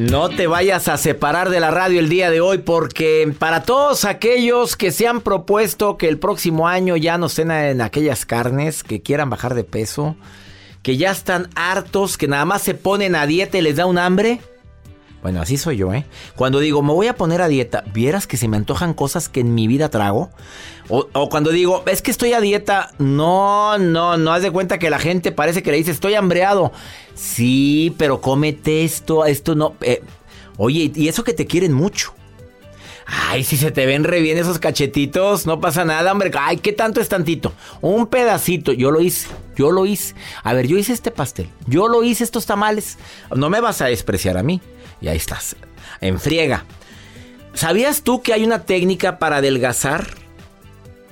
No te vayas a separar de la radio el día de hoy porque para todos aquellos que se han propuesto que el próximo año ya no estén en aquellas carnes, que quieran bajar de peso, que ya están hartos, que nada más se ponen a dieta y les da un hambre. Bueno, así soy yo, ¿eh? Cuando digo, me voy a poner a dieta, vieras que se me antojan cosas que en mi vida trago. O, cuando digo, es que estoy a dieta, no, no, no haz de cuenta que la gente parece que le dice, estoy hambreado. Sí, pero cómete esto, esto no. Eh, oye, y eso que te quieren mucho. Ay, si se te ven re bien esos cachetitos, no pasa nada, hombre. Ay, ¿qué tanto es tantito? Un pedacito. Yo lo hice, yo lo hice. A ver, yo hice este pastel, yo lo hice estos tamales. No me vas a despreciar a mí. Y ahí estás, en friega. ¿Sabías tú que hay una técnica para adelgazar?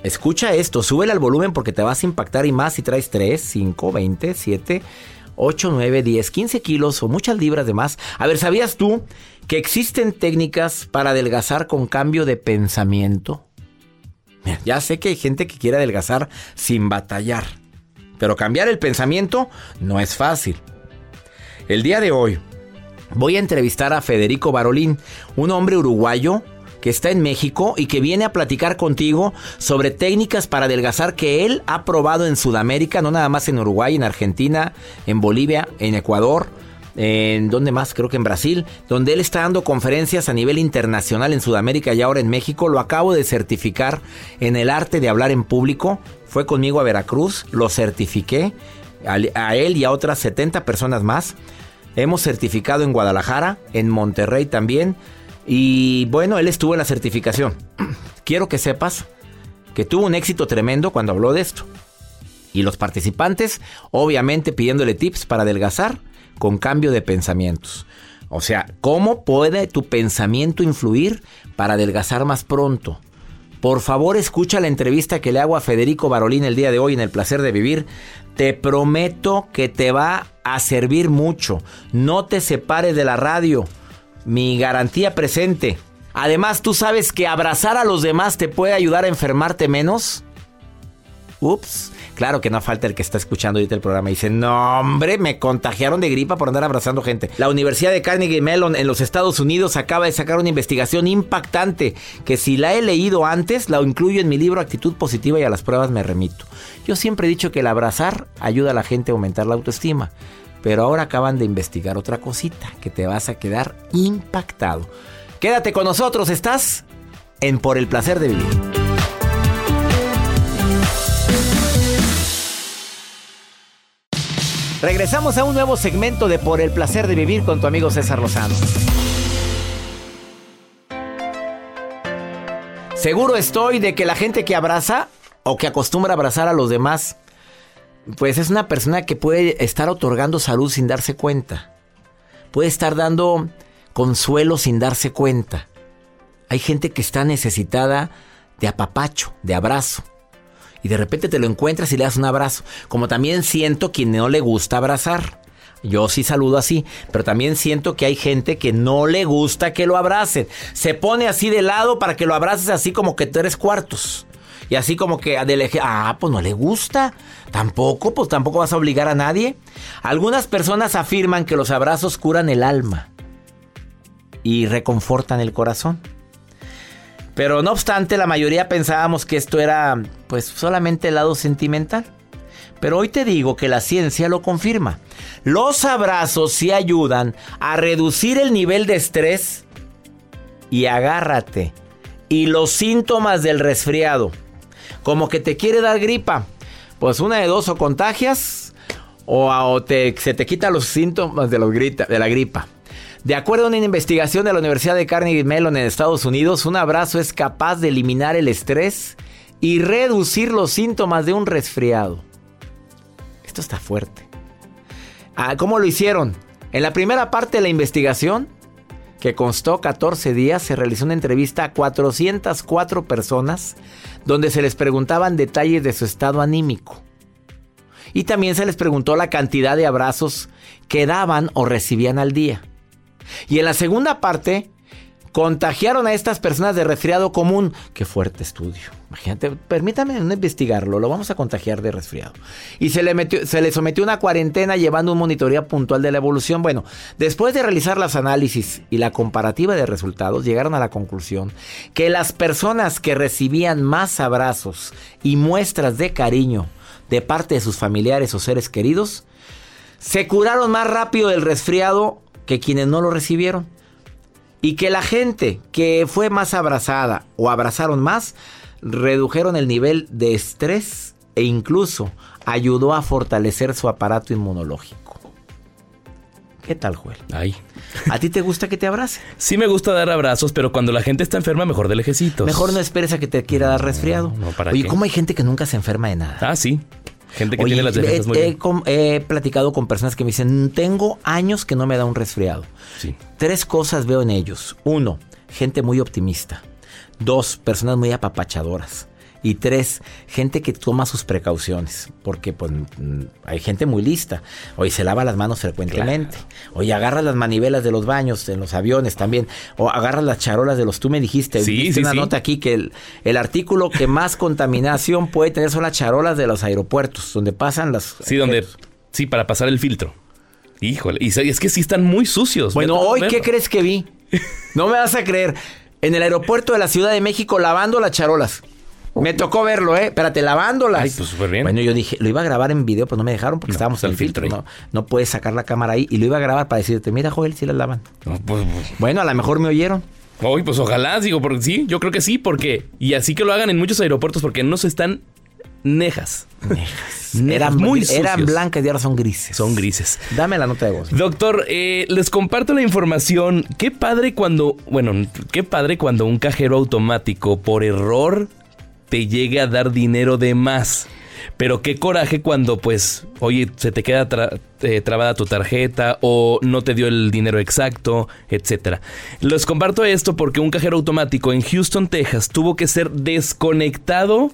Escucha esto, súbele al volumen porque te vas a impactar y más si traes 3, 5, 20, 7, 8, 9, 10, 15 kilos o muchas libras de más. A ver, ¿sabías tú que existen técnicas para adelgazar con cambio de pensamiento? Ya sé que hay gente que quiere adelgazar sin batallar, pero cambiar el pensamiento no es fácil. El día de hoy voy a entrevistar a Federico Barolín, un hombre uruguayo que está en México y que viene a platicar contigo sobre técnicas para adelgazar que él ha probado en Sudamérica, no nada más en Uruguay, en Argentina, en Bolivia, en Ecuador, en donde más, creo que en Brasil, donde él está dando conferencias a nivel internacional en Sudamérica y ahora en México. Lo acabo de certificar en el arte de hablar en público. Fue conmigo a Veracruz, lo certifiqué a él y a otras 70 personas más. Hemos certificado en Guadalajara, en Monterrey también. Y bueno, él estuvo en la certificación. Quiero que sepas que tuvo un éxito tremendo cuando habló de esto. Y los participantes, obviamente pidiéndole tips para adelgazar con cambio de pensamientos. O sea, ¿cómo puede tu pensamiento influir para adelgazar más pronto? Por favor, escucha la entrevista que le hago a Federico Barolín el día de hoy en El Placer de Vivir. Te prometo que te va a servir mucho. No te separes de la radio. Mi garantía presente. Además, ¿tú sabes que abrazar a los demás te puede ayudar a enfermarte menos? Ups. Claro que no falta el que está escuchando ahorita el programa y dice, no hombre, me contagiaron de gripa por andar abrazando gente. La Universidad de Carnegie Mellon en los Estados Unidos acaba de sacar una investigación impactante que si la he leído antes, la incluyo en mi libro Actitud Positiva y a las pruebas me remito. Yo siempre he dicho que el abrazar ayuda a la gente a aumentar la autoestima. Pero ahora acaban de investigar otra cosita que te vas a quedar impactado. Quédate con nosotros, estás en Por el Placer de Vivir. Regresamos a un nuevo segmento de Por el placer de vivir con tu amigo César Lozano. Seguro estoy de que la gente que abraza o que acostumbra a abrazar a los demás, pues es una persona que puede estar otorgando salud sin darse cuenta. Puede estar dando consuelo sin darse cuenta. Hay gente que está necesitada de apapacho, de abrazo. De repente te lo encuentras y le das un abrazo. Como también siento quien no le gusta abrazar. Yo sí saludo así, pero también siento que hay gente que no le gusta que lo abracen. Se pone así de lado para que lo abraces así como que tres cuartos. Y así como que del ah, pues no le gusta. Tampoco, pues tampoco vas a obligar a nadie. Algunas personas afirman que los abrazos curan el alma y reconfortan el corazón. Pero no obstante, la mayoría pensábamos que esto era pues solamente el lado sentimental. Pero hoy te digo que la ciencia lo confirma. Los abrazos sí ayudan a reducir el nivel de estrés y agárrate. Y los síntomas del resfriado, como que te quiere dar gripa, pues una de dos o contagias o, se te quitan los síntomas de, de la gripa. De acuerdo a una investigación de la Universidad de Carnegie Mellon en Estados Unidos, un abrazo es capaz de eliminar el estrés y reducir los síntomas de un resfriado. Esto está fuerte. Ah, ¿Cómo lo hicieron? En la primera parte de la investigación, que constó 14 días, se realizó una entrevista a 404 personas donde se les preguntaban detalles de su estado anímico. Y también se les preguntó la cantidad de abrazos que daban o recibían al día. Y en la segunda parte, contagiaron a estas personas de resfriado común. Qué fuerte estudio. Imagínate, permítame investigarlo, lo vamos a contagiar de resfriado. Y se le, se le sometió una cuarentena llevando un monitoreo puntual de la evolución. Bueno, después de realizar los análisis y la comparativa de resultados, llegaron a la conclusión que las personas que recibían más abrazos y muestras de cariño de parte de sus familiares o seres queridos, se curaron más rápido del resfriado que quienes no lo recibieron. Y que la gente que fue más abrazada o abrazaron más, redujeron el nivel de estrés e incluso ayudó a fortalecer su aparato inmunológico. ¿Qué tal, Joel? Ay. ¿A ti te gusta que te abrace? Sí me gusta dar abrazos, pero cuando la gente está enferma, mejor de lejecitos. Mejor no esperes a que te quiera dar resfriado. No, ¿para Oye, qué? ¿cómo hay gente que nunca se enferma de nada? Ah, sí. Gente que Oye, tiene las defensas he, muy bien. he platicado con personas que me dicen, tengo años que no me da un resfriado. Sí. Tres cosas veo en ellos. Uno, gente muy optimista. Dos, personas muy apapachadoras. Y tres, gente que toma sus precauciones. Porque pues, mm, hay gente muy lista. Oye, se lava las manos frecuentemente. Oye, agarra las manivelas de los baños, en los aviones también. O agarra las charolas de los... Tú me dijiste, Sí, viste sí, una sí. nota aquí que el, el artículo que más contaminación puede tener son las charolas de los aeropuertos, donde pasan las... Sí, donde. Sí, para pasar el filtro. Híjole. Y es que sí están muy sucios. Bueno, hoy. ¿qué crees que vi? No me vas a creer. En el aeropuerto de la Ciudad de México lavando las charolas. Me tocó verlo, ¿eh? Espérate, lavándolas. Ay, pues, súper bien. Bueno, yo dije, lo iba a grabar en video, pero no me dejaron porque No, estábamos está en el filtro. filtro No, no puedes sacar la cámara ahí. Y lo iba a grabar para decirte, mira, Joel, si las lavan. No, pues, pues, Bueno, a lo mejor me oyeron. Uy, pues ojalá, digo, porque sí, yo creo que sí, porque. Y así que lo hagan en muchos aeropuertos, porque no se están nejas. Nejas, Eran, muy eran blancas y ahora son grises. Son grises. Dame la nota de voz. Doctor, eh, les comparto la información. Qué padre cuando, bueno, qué padre cuando un cajero automático por error te llegue a dar dinero de más. Pero qué coraje cuando, pues, oye, se te queda tra- eh, trabada tu tarjeta o no te dio el dinero exacto, etcétera. Les comparto esto porque un cajero automático en Houston, Texas, tuvo que ser desconectado,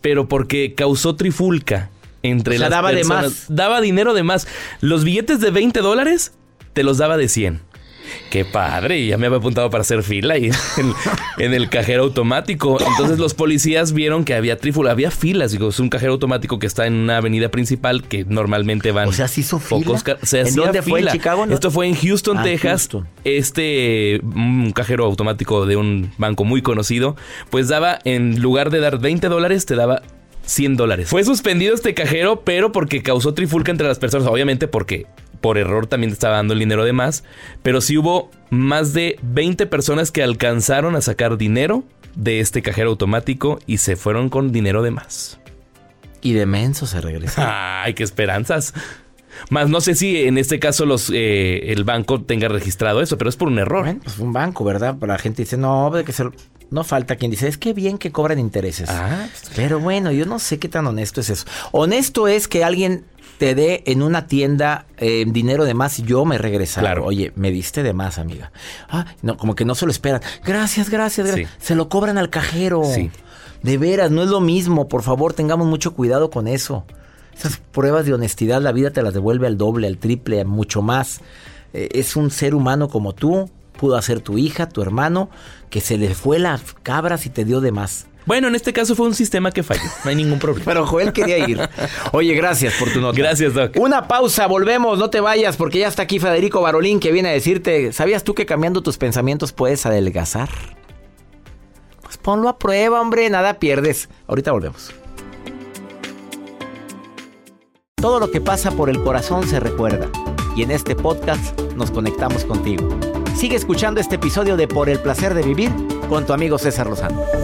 pero porque causó trifulca entre O sea, las daba de más. Daba dinero de más. Los billetes de 20 dólares te los daba de 100. Qué padre, ya me había apuntado para hacer fila ahí en, en el cajero automático. Entonces los policías vieron que había trífula, había filas. Digo, es un cajero automático que está en una avenida principal que normalmente van. O sea, ¿se hizo fila? se ¿En dónde fue? ¿En fila. Chicago, no? Esto fue en Houston, Ah, Texas. Houston. Este un cajero automático de un banco muy conocido, pues daba, en lugar de dar 20 dólares, te daba 100 dólares. Fue suspendido este cajero, pero porque causó trifulca entre las personas, obviamente porque por error también te estaba dando el dinero de más, pero sí hubo más de 20 personas que alcanzaron a sacar dinero de este cajero automático y se fueron con dinero de más. Y de menso se regresó. Ay, qué esperanzas. Más no sé si en este caso los eh, el banco tenga registrado eso, pero es por un error. Bueno, pues un banco, ¿verdad? Pero la gente dice, no, de que se... no falta quien dice, es que bien que cobran intereses. Ah, Pero bueno, yo no sé qué tan honesto es eso. Honesto es que alguien te dé en una tienda eh, dinero de más y yo me regresar. Claro. Oye, me diste de más, amiga. Ah, no, como que no se lo esperan. Gracias, gracias, gracias. Sí. Se lo cobran al cajero. Sí. De veras, no es lo mismo. Por favor, tengamos mucho cuidado con eso. Esas pruebas de honestidad, la vida te las devuelve al doble, al triple, mucho más. Eh, es un ser humano como tú. Pudo ser tu hija, tu hermano, que se le fue la cabra si te dio de más. Bueno, en este caso fue un sistema que falló. No hay ningún problema. Pero Joel quería ir. Oye, gracias por tu nota. Gracias, Doc. Una pausa, volvemos, no te vayas, porque ya está aquí Federico Barolín que viene a decirte, ¿sabías tú que cambiando tus pensamientos puedes adelgazar? Pues ponlo a prueba, hombre, nada pierdes. Ahorita volvemos. Todo lo que pasa por el corazón se recuerda. Y en este podcast nos conectamos contigo. Sigue escuchando este episodio de Por el placer de vivir con tu amigo César Lozano.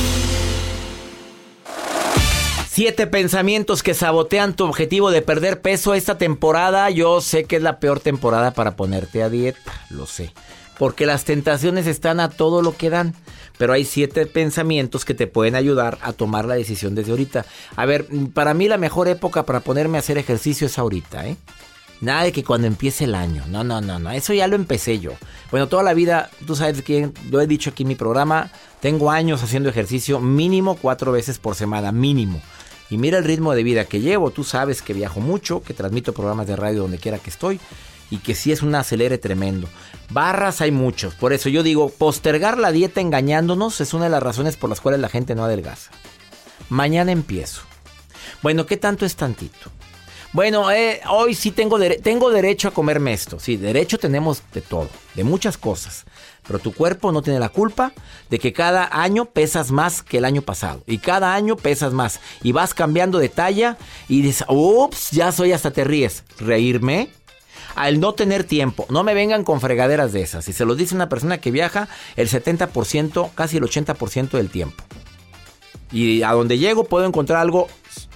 Siete pensamientos que sabotean tu objetivo de perder peso esta temporada. Yo sé que es la peor temporada para ponerte a dieta, lo sé. Porque las tentaciones están a todo lo que dan. Pero hay siete pensamientos que te pueden ayudar a tomar la decisión desde ahorita. A ver, para mí la mejor época para ponerme a hacer ejercicio es ahorita, ¿eh? Nada de que cuando empiece el año. No, no, no, no. Eso ya lo empecé yo. Bueno, toda la vida, tú sabes que lo he dicho aquí en mi programa. Tengo años haciendo ejercicio mínimo cuatro veces por semana, mínimo. Y mira el ritmo de vida que llevo. Tú sabes que viajo mucho, que transmito programas de radio donde quiera que estoy. Y que sí es un acelere tremendo. Barras hay muchos. Por eso yo digo, postergar la dieta engañándonos es una de las razones por las cuales la gente no adelgaza. Mañana empiezo. Bueno, ¿qué tanto es tantito? Bueno, eh, hoy sí tengo, dere- tengo derecho a comerme esto. Sí, derecho tenemos de todo, de muchas cosas. Pero tu cuerpo no tiene la culpa de que cada año pesas más que el año pasado. Y cada año pesas más. Y vas cambiando de talla y dices, ups, ya soy hasta te ríes. ¿Reírme? Al no tener tiempo, no me vengan con fregaderas de esas. Si se lo dice una persona que viaja el 70%, casi el 80% del tiempo. Y a donde llego puedo encontrar algo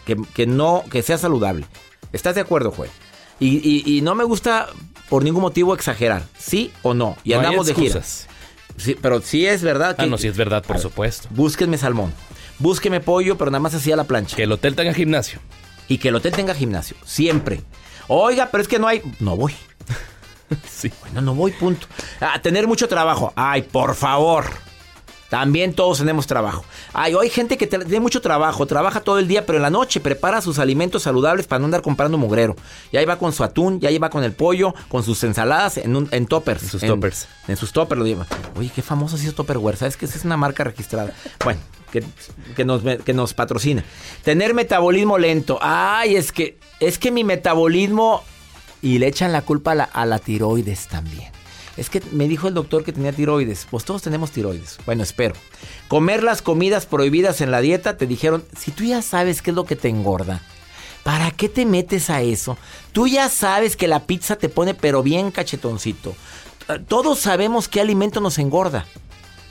que, que no, que sea saludable. ¿Estás de acuerdo, Joel? Y, y- y no me gusta por ningún motivo exagerar, ¿sí o no? Y No andamos de gira. excusas. Sí, pero sí es verdad que... Ah, no, sí es verdad, por ver, supuesto. Búsquenme salmón. Búsqueme pollo, pero nada más así a la plancha. Que el hotel tenga gimnasio. Y que el hotel tenga gimnasio. Siempre. Oiga, pero es que no hay... No voy. Sí. Bueno, no voy, punto. A tener mucho trabajo. Ay, por favor. También todos tenemos trabajo. Ay, hay gente que tiene mucho trabajo, trabaja todo el día, pero en la noche prepara sus alimentos saludables para no andar comprando mugrero. Y ahí va con su atún, ya ahí va con el pollo, con sus ensaladas en, un, en toppers. En sus toppers. En sus toppers lo lleva. Oye, qué famoso sido Topperware. ¿Sabes que esa es una marca registrada? Bueno, que, que nos, que nos patrocina. Tener metabolismo lento. Ay, es que, es que mi metabolismo... Y le echan la culpa a la, a la tiroides también. Es que me dijo el doctor que tenía tiroides. Pues todos tenemos tiroides. Bueno, espero. Comer las comidas prohibidas en la dieta, te dijeron, si tú ya sabes qué es lo que te engorda, ¿para qué te metes a eso? Tú ya sabes que la pizza te pone pero bien cachetoncito. Todos sabemos qué alimento nos engorda.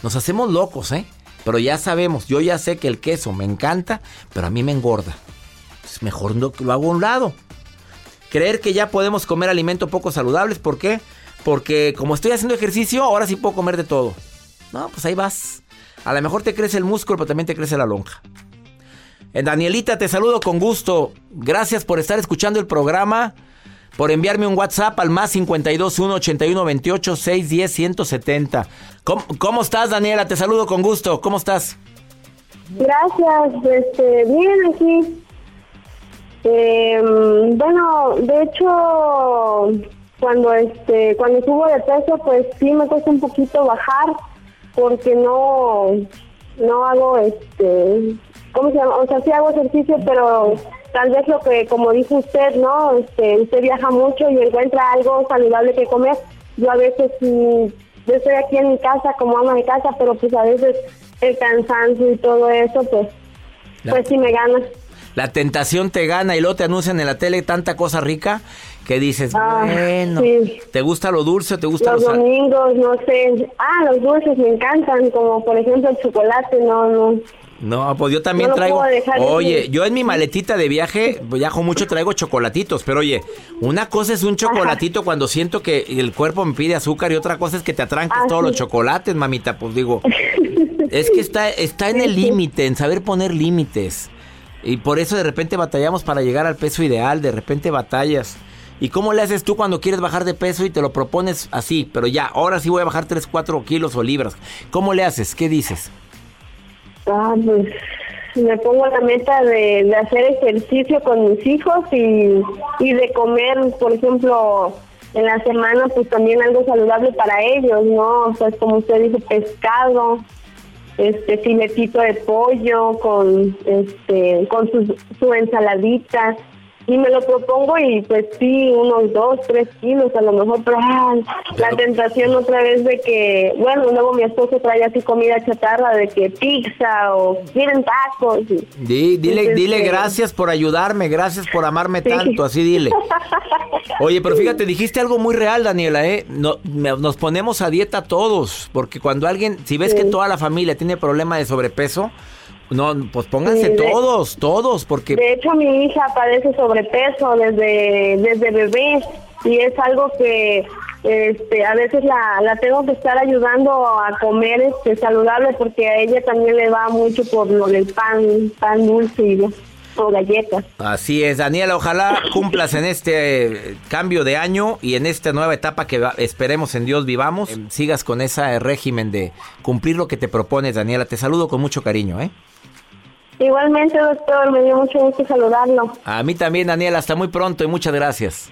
Nos hacemos locos, ¿eh? Pero ya sabemos, yo ya sé que el queso me encanta, pero a mí me engorda. Es mejor no- lo hago a un lado. Creer que ya podemos comer alimentos poco saludables, ¿por qué? Como estoy haciendo ejercicio, ahora sí puedo comer de todo. No, pues ahí vas. A lo mejor te crece el músculo, pero también te crece la lonja. Eh, Danielita, te saludo con gusto. Gracias por estar escuchando el programa, por enviarme un WhatsApp al más 52 1 81 28 610 170. ¿Cómo, ¿Cómo estás, Daniela? Te saludo con gusto. ¿Cómo estás? Gracias, este, bien aquí. Eh, bueno, de hecho, cuando este, cuando subo de peso, pues sí me cuesta un poquito bajar, porque no, no hago este, ¿cómo se llama? O sea, sí hago ejercicio, pero tal vez lo que, como dice usted, ¿no? Este, usted viaja mucho y encuentra algo saludable que comer. Yo a veces, yo estoy aquí en mi casa como ama de casa, pero pues a veces el cansancio y todo eso, pues, pues sí me gana. La tentación te gana y luego te anuncian en la tele tanta cosa rica que dices, Ah, bueno, sí. ¿te gusta lo dulce o te gusta Los lo domingos, no sé. Ah, los dulces me encantan, como por ejemplo el chocolate, no, no. No, pues yo también No traigo. de Oye, yo en mi maletita de viaje viajo mucho, traigo chocolatitos. Pero oye, una cosa es un chocolatito cuando siento que el cuerpo me pide azúcar y otra cosa es que te atranques Ah, todos sí. los chocolates, mamita. Pues digo, es que está, está en el límite, en saber poner límites. Y por eso de repente batallamos para llegar al peso ideal, de repente batallas. ¿Y cómo le haces tú cuando quieres bajar de peso y te lo propones así? Pero ya, ahora sí voy a bajar 3, 4 kilos o libras. ¿Cómo le haces? ¿Qué dices? Ah, pues me pongo la meta de, hacer ejercicio con mis hijos y, y de comer, por ejemplo, en la semana, pues también algo saludable para ellos, ¿no? Pues como usted dice, pescado, este filetito de pollo con este con su, su ensaladita y me lo propongo y pues sí unos dos tres kilos a lo mejor pero ah, la tentación otra vez de que bueno luego mi esposo trae así comida chatarra de que pizza o quieren tacos y- Di- dile, Entonces, dile eh, gracias por ayudarme, gracias por amarme Sí. tanto, así dile. Oye, pero fíjate, dijiste algo muy real, Daniela, ¿eh? No- me- nos ponemos a dieta todos, porque cuando alguien, si ves que toda la familia tiene problema de sobrepeso, no, pues pónganse de- todos, todos, porque... De hecho, mi hija padece sobrepeso desde, desde bebé y es algo que este, a veces la, la tengo que estar ayudando a comer este, saludable porque a ella también le va mucho por lo del pan, pan dulce y o galletas. Así es, Daniela, ojalá cumplas en este eh, cambio de año y en esta nueva etapa que va- esperemos en Dios vivamos, sigas con ese régimen de cumplir lo que te propones, Daniela. Te saludo con mucho cariño, ¿eh? Igualmente, doctor, me dio mucho gusto saludarlo. A mí también, Daniela, hasta muy pronto y muchas gracias.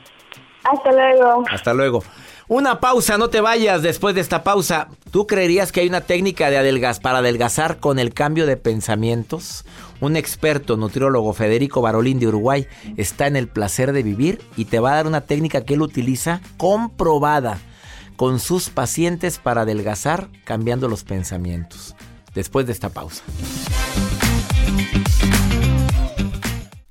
Hasta luego. Hasta luego. Una pausa, no te vayas después de esta pausa. ¿Tú creerías que hay una técnica de adelgaz para adelgazar con el cambio de pensamientos? Un experto nutriólogo, Federico Barolín de Uruguay, está en el placer de vivir y te va a dar una técnica que él utiliza comprobada con sus pacientes para adelgazar cambiando los pensamientos. Después de esta pausa. Thank you.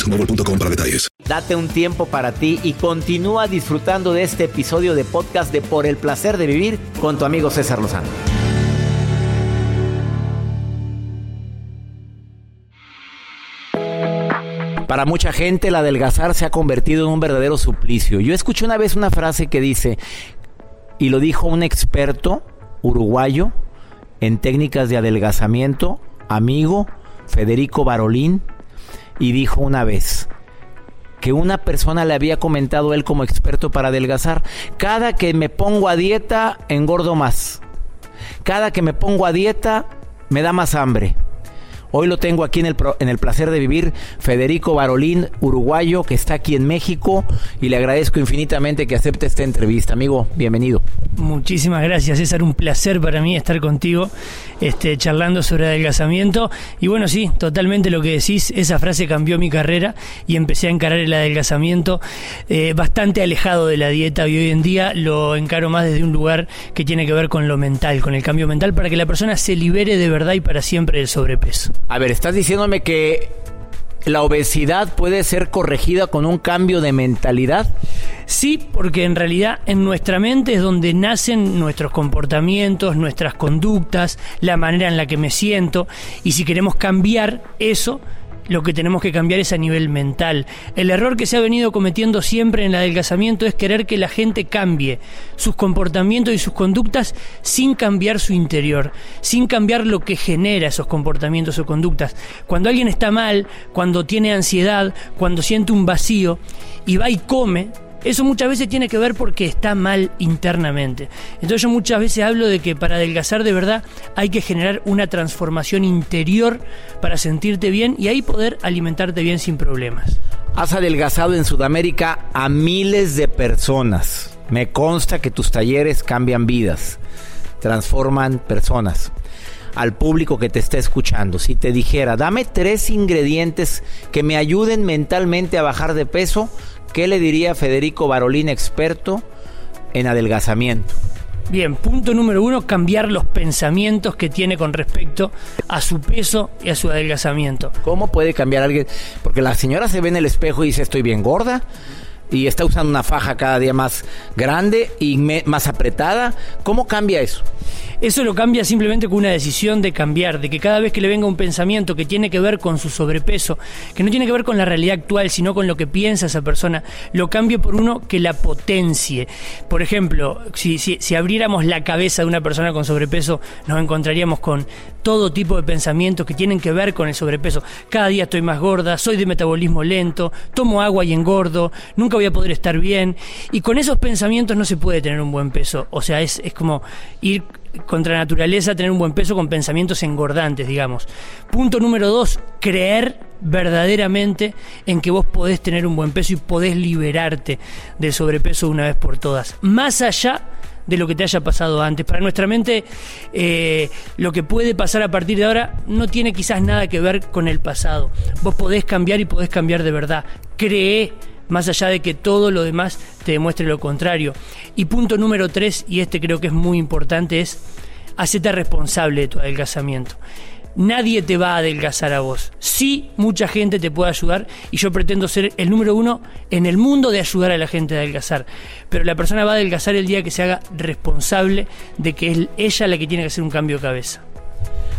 boostmobile.com para detalles. Date un tiempo para ti y continúa disfrutando de este episodio de podcast de Por el placer de vivir con tu amigo César Lozano. Para mucha gente el adelgazar se ha convertido en un verdadero suplicio. Yo escuché una vez una frase que dice, y lo dijo un experto uruguayo en técnicas de adelgazamiento, amigo Federico Barolín, y dijo una vez que una persona le había comentado él como experto para adelgazar, cada que me pongo a dieta engordo más, cada que me pongo a dieta me da más hambre. Hoy lo tengo aquí en el, en el placer de vivir, Federico Barolín, uruguayo, que está aquí en México, y le agradezco infinitamente que acepte esta entrevista. Amigo, bienvenido. Muchísimas gracias, César. Un placer para mí estar contigo este, charlando sobre adelgazamiento. Y bueno, sí, totalmente lo que decís. Esa frase cambió mi carrera y empecé a encarar el adelgazamiento eh, bastante alejado de la dieta. Y hoy en día lo encaro más desde un lugar que tiene que ver con lo mental, con el cambio mental, para que la persona se libere de verdad y para siempre del sobrepeso. A ver, estás diciéndome que la obesidad puede ser corregida con un cambio de mentalidad. Sí, porque en realidad en nuestra mente es donde nacen nuestros comportamientos, nuestras conductas, la manera en la que me siento. Y si queremos cambiar eso, lo que tenemos que cambiar es a nivel mental. El error que se ha venido cometiendo siempre en el adelgazamiento es querer que la gente cambie sus comportamientos y sus conductas sin cambiar su interior, sin cambiar lo que genera esos comportamientos o conductas. Cuando alguien está mal, cuando tiene ansiedad, cuando siente un vacío y va y come, eso muchas veces tiene que ver porque está mal internamente. Entonces yo muchas veces hablo de que para adelgazar de verdad hay que generar una transformación interior para sentirte bien y ahí poder alimentarte bien sin problemas. Has adelgazado en Sudamérica a miles de personas. Me consta que tus talleres cambian vidas, transforman personas. Al público que te está escuchando, si te dijera, dame tres ingredientes que me ayuden mentalmente a bajar de peso, ¿Qué le diría Federico Barolín, experto en adelgazamiento? Bien, punto número uno, cambiar los pensamientos que tiene con respecto a su peso y a su adelgazamiento. ¿Cómo puede cambiar alguien? Porque la señora se ve en el espejo y dice, estoy bien gorda y está usando una faja cada día más grande y más apretada. ¿Cómo cambia eso? Eso lo cambia simplemente con una decisión de cambiar, de que cada vez que le venga un pensamiento que tiene que ver con su sobrepeso, que no tiene que ver con la realidad actual, sino con lo que piensa esa persona, lo cambie por uno que la potencie. Por ejemplo, si, si abriéramos la cabeza de una persona con sobrepeso, nos encontraríamos con todo tipo de pensamientos que tienen que ver con el sobrepeso. Cada día estoy más gorda, soy de metabolismo lento, tomo agua y engordo, nunca voy a poder estar bien. Y con esos pensamientos no se puede tener un buen peso. O sea, es, es como ir contra naturaleza, tener un buen peso con pensamientos engordantes, digamos. Punto número dos, creer verdaderamente en que vos podés tener un buen peso y podés liberarte del sobrepeso una vez por todas. Más allá de lo que te haya pasado antes. Para nuestra mente, eh, lo que puede pasar a partir de ahora no tiene quizás nada que ver con el pasado. Vos podés cambiar y podés cambiar de verdad. Cree más allá de que todo lo demás te demuestre lo contrario. Y punto número tres, y este creo que es muy importante, es hacerte responsable de tu adelgazamiento. Nadie te va a adelgazar a vos. Sí, mucha gente te puede ayudar y yo pretendo ser el número uno en el mundo de ayudar a la gente a adelgazar. Pero la persona va a adelgazar el día que se haga responsable de que es ella la que tiene que hacer un cambio de cabeza.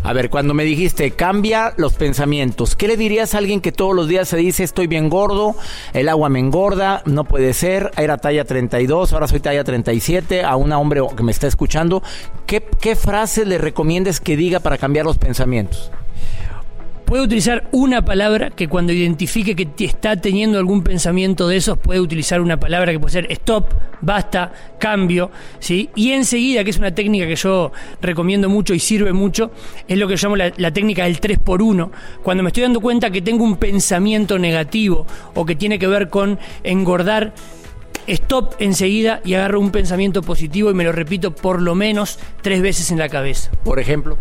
A ver, cuando me dijiste cambia los pensamientos, ¿qué le dirías a alguien que todos los días se dice estoy bien gordo, el agua me engorda, no puede ser, era talla 32, ahora soy talla 37, a un hombre que me está escuchando? ¿Qué, qué frase le recomiendas que diga para cambiar los pensamientos? Puede utilizar una palabra que cuando identifique que está teniendo algún pensamiento de esos, puede utilizar una palabra que puede ser stop, basta, cambio, ¿sí? Y enseguida, que es una técnica que yo recomiendo mucho y sirve mucho, es lo que llamo la, la técnica del 3 por 1 Cuando me estoy dando cuenta que tengo un pensamiento negativo o que tiene que ver con engordar, stop enseguida y agarro un pensamiento positivo y me lo repito por lo menos tres veces en la cabeza. Por ejemplo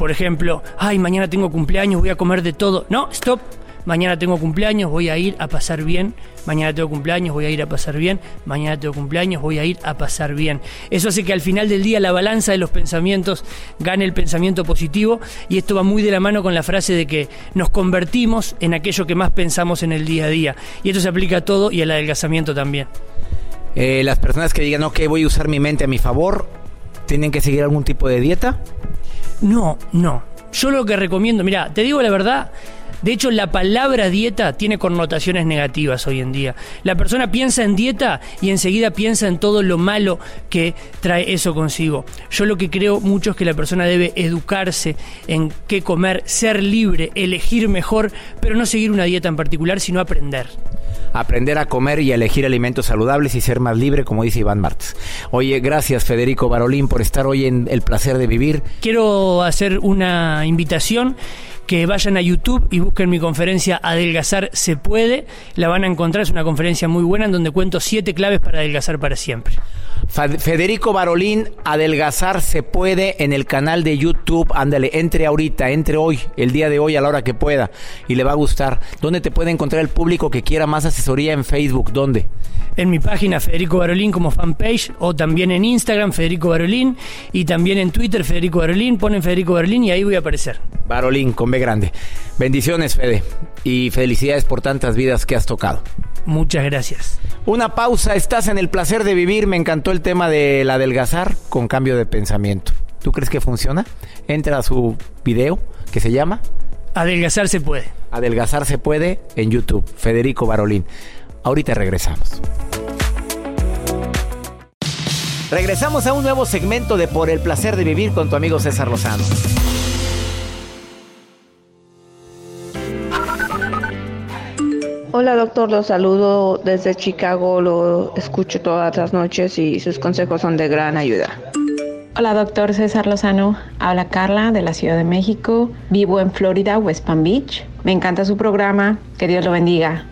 por ejemplo, ay, mañana tengo cumpleaños, voy a comer de todo. No, stop. Mañana tengo cumpleaños, voy a ir a pasar bien. Mañana tengo cumpleaños, voy a ir a pasar bien. Mañana tengo cumpleaños, voy a ir a pasar bien. Eso hace que al final del día la balanza de los pensamientos gane el pensamiento positivo y esto va muy de la mano con la frase de que nos convertimos en aquello que más pensamos en el día a día. Y esto se aplica a todo y al adelgazamiento también. Eh, las personas que digan, ok, voy a usar mi mente a mi favor, ¿tienen que seguir algún tipo de dieta? No, no. Yo lo que recomiendo, mira, te digo la verdad, de hecho, la palabra dieta tiene connotaciones negativas hoy en día. La persona piensa en dieta y enseguida piensa en todo lo malo que trae eso consigo. Yo lo que creo mucho es que la persona debe educarse en qué comer, ser libre, elegir mejor, pero no seguir una dieta en particular, sino aprender aprender a comer y a elegir alimentos saludables y ser más libre, como dice Iván Martz. Oye, gracias Federico Barolín por estar hoy en El Placer de Vivir. Quiero hacer una invitación que vayan a YouTube y busquen mi conferencia Adelgazar se puede. La van a encontrar, es una conferencia muy buena en donde cuento siete claves para adelgazar para siempre. Federico Barolín, Adelgazar se puede en el canal de YouTube. Ándale, entre ahorita, entre hoy, el día de hoy a la hora que pueda y le va a gustar. ¿Dónde te puede encontrar el público que quiera más asesoría en Facebook? ¿Dónde? En mi página Federico Barolín como fanpage o también en Instagram Federico Barolín y también en Twitter Federico Barolín. Ponen Federico Barolín y ahí voy a aparecer. Barolín con B grande. Bendiciones, Fede, y felicidades por tantas vidas que has tocado. Muchas gracias. Una pausa, estás en el placer de vivir. Me encantó el tema del adelgazar con cambio de pensamiento. ¿Tú crees que funciona? Entra a su video que se llama Adelgazar se puede. Adelgazar se puede en YouTube. Federico Barolín. Ahorita regresamos. Regresamos a un nuevo segmento de Por el placer de vivir con tu amigo César Lozano. Hola doctor, lo saludo desde Chicago, lo escucho todas las noches y sus consejos son de gran ayuda. Hola doctor César Lozano, habla Carla de la Ciudad de México, vivo en Florida, West Palm Beach. Me encanta su programa, que Dios lo bendiga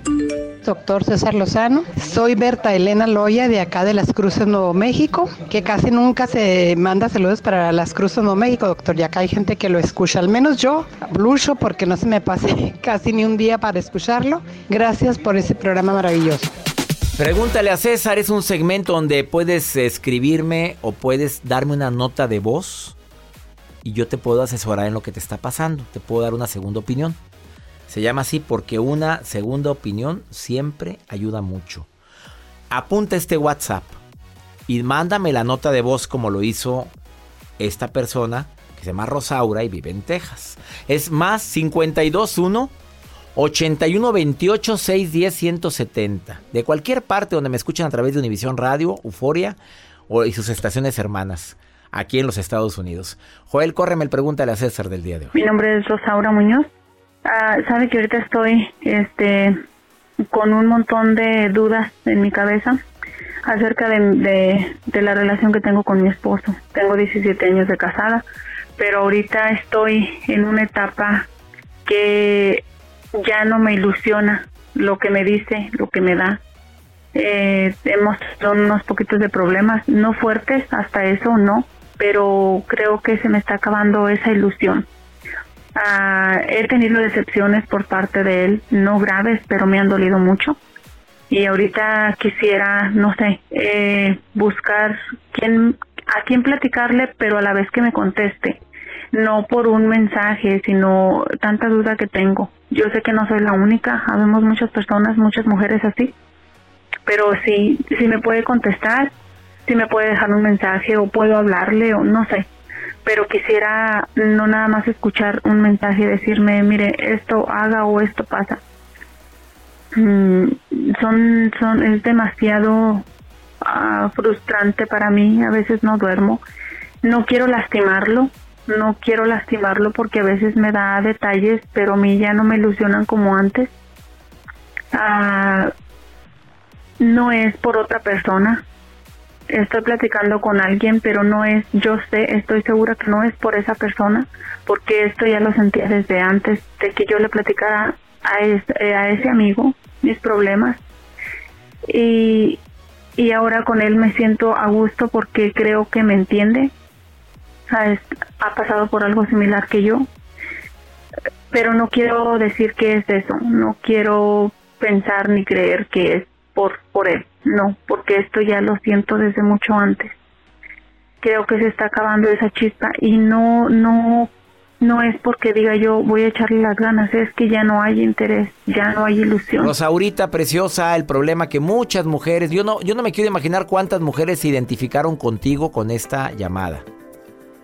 doctor César Lozano. Soy Berta Elena Loya de acá de Las Cruces, Nuevo México, que casi nunca se manda saludos para Las Cruces, Nuevo México, doctor, ya que hay gente que lo escucha. Al menos yo blucho porque no se me pase casi ni un día para escucharlo. Gracias por ese programa maravilloso. Pregúntale a César, es un segmento donde puedes escribirme o puedes darme una nota de voz y yo te puedo asesorar en lo que te está pasando, te puedo dar una segunda opinión. Se llama así porque una segunda opinión siempre ayuda mucho. Apunta este WhatsApp y mándame la nota de voz como lo hizo esta persona que se llama Rosaura y vive en Texas. Es más 521 8128 610 170. De cualquier parte donde me escuchen a través de Univisión Radio, Euforia y sus estaciones hermanas aquí en los Estados Unidos. Joel, córreme el pregúntale a César del día de hoy. Mi nombre es Rosaura Muñoz. Ah, sabe que ahorita estoy este con un montón de dudas en mi cabeza acerca de, de, la relación que tengo con mi esposo. Tengo 17 años de casada, pero ahorita estoy en una etapa que ya no me ilusiona lo que me dice, lo que me da. Eh, hemos tenido unos poquitos de problemas, no fuertes, hasta eso no, pero creo que se me está acabando esa ilusión. Ah, he tenido decepciones por parte de él, no graves, pero me han dolido mucho. Y ahorita quisiera, no sé, eh, buscar quién, a quién platicarle, pero a la vez que me conteste. No por un mensaje, sino tanta duda que tengo. Yo sé que no soy la única, habemos muchas personas, muchas mujeres así. Pero si, si me puede contestar, si me puede dejar un mensaje o puedo hablarle o no sé pero quisiera no nada más escuchar un mensaje y decirme, mire, esto haga o esto pasa. Mm, son, son, es demasiado ah, frustrante para mí, a veces no duermo. No quiero lastimarlo, no quiero lastimarlo porque a veces me da detalles, pero a mí ya no me ilusionan como antes. Ah, no es por otra persona, estoy platicando con alguien, pero no es, yo sé, estoy segura que no es por esa persona, porque esto ya lo sentía desde antes de que yo le platicara a, eh, ese amigo mis problemas. Y, y ahora con él me siento a gusto porque creo que me entiende. Ha pasado por algo similar que yo. Pero no quiero decir que es eso, no quiero pensar ni creer que es por, por él no, porque esto ya lo siento desde mucho antes. Creo que se está acabando esa chispa y no, no, no es porque diga yo voy a echarle las ganas, es que ya no hay interés, ya no hay ilusión. Rosaurita preciosa, el problema que muchas mujeres, yo no, yo no me quiero imaginar cuántas mujeres se identificaron contigo con esta llamada.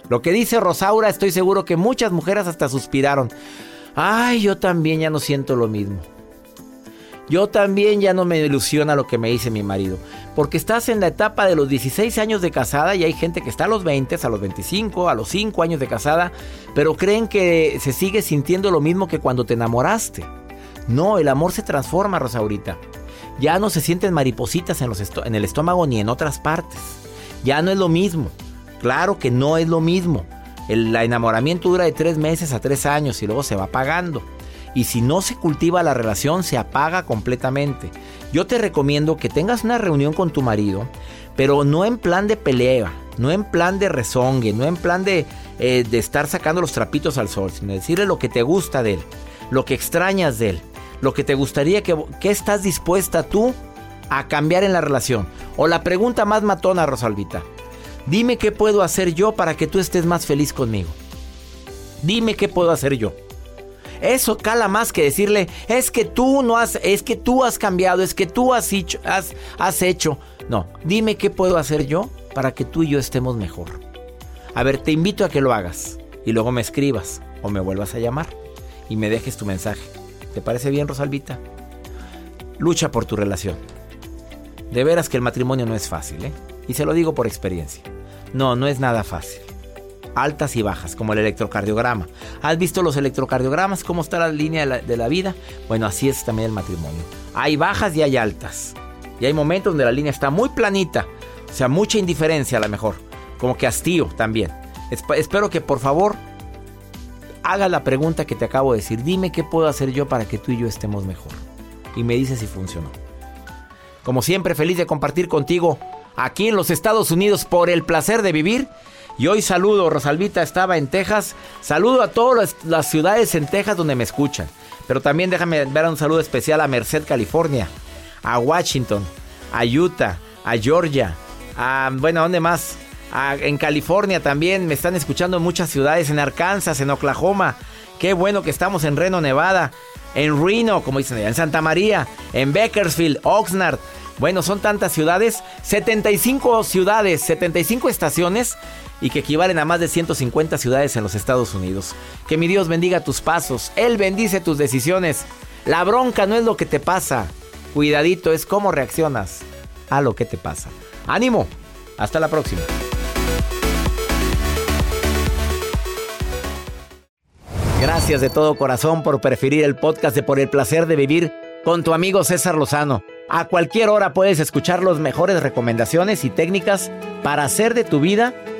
Lo que dice Rosaura, estoy seguro que muchas mujeres hasta suspiraron. Ay, yo también ya no siento lo mismo. Yo también ya no me ilusiona lo que me dice mi marido. Porque estás en la etapa de los 16 años de casada y hay gente que está a los 20, a los 25, a los 5 años de casada, pero creen que se sigue sintiendo lo mismo que cuando te enamoraste. No, el amor se transforma, Rosaurita. Ya no se sienten maripositas en, los en el estómago ni en otras partes. Ya no es lo mismo. Claro que no es lo mismo. El enamoramiento dura de 3 meses a 3 años y luego se va apagando y si no se cultiva la relación se apaga completamente. Yo te recomiendo que tengas una reunión con tu marido, pero no en plan de pelea, no en plan de rezongue, no en plan de, eh, de estar sacando los trapitos al sol, sino decirle lo que te gusta de él, lo que extrañas de él, lo que te gustaría que, que estás dispuesta tú a cambiar en la relación. O la pregunta más matona, Rosalvita. Dime qué puedo hacer yo para que tú estés más feliz conmigo. Dime qué puedo hacer yo. Eso cala más que decirle, es que tú no has, es que tú has cambiado, es que tú has hecho, has, has hecho. No, dime qué puedo hacer yo para que tú y yo estemos mejor. A ver, te invito a que lo hagas y luego me escribas o me vuelvas a llamar y me dejes tu mensaje. ¿Te parece bien, Rosalvita? Lucha por tu relación. De veras que el matrimonio no es fácil, ¿eh? Y se lo digo por experiencia. No, no es nada fácil. Altas y bajas, como el electrocardiograma. ¿Has visto los electrocardiogramas? ¿Cómo está la línea de la, vida? Bueno, así es también el matrimonio. Hay bajas y hay altas. Y hay momentos donde la línea está muy planita. O sea, mucha indiferencia a lo mejor. Como que hastío también. espero que por favor haga la pregunta que te acabo de decir. Dime qué puedo hacer yo para que tú y yo estemos mejor. Y me dices si funcionó. Como siempre, feliz de compartir contigo aquí en los Estados Unidos por el placer de vivir. Y hoy saludo, Rosalvita estaba en Texas. Saludo a todas las ciudades en Texas donde me escuchan. Pero también déjame dar un saludo especial a Merced, California, a Washington, a Utah, a Georgia, a, bueno, ¿a dónde más? en California también me están escuchando en muchas ciudades, en Arkansas, en Oklahoma. Qué bueno que estamos en Reno, Nevada, en Reno, como dicen allá, en Santa María, en Bakersfield, Oxnard. Bueno, son tantas ciudades, 75 ciudades, 75 estaciones y que equivalen a más de 150 ciudades en los Estados Unidos. Que mi Dios bendiga tus pasos, Él bendice tus decisiones. La bronca no es lo que te pasa, cuidadito es cómo reaccionas a lo que te pasa. Ánimo, hasta la próxima. Gracias de todo corazón por preferir el podcast de Por el placer de vivir con tu amigo César Lozano. A cualquier hora puedes escuchar las mejores recomendaciones y técnicas para hacer de tu vida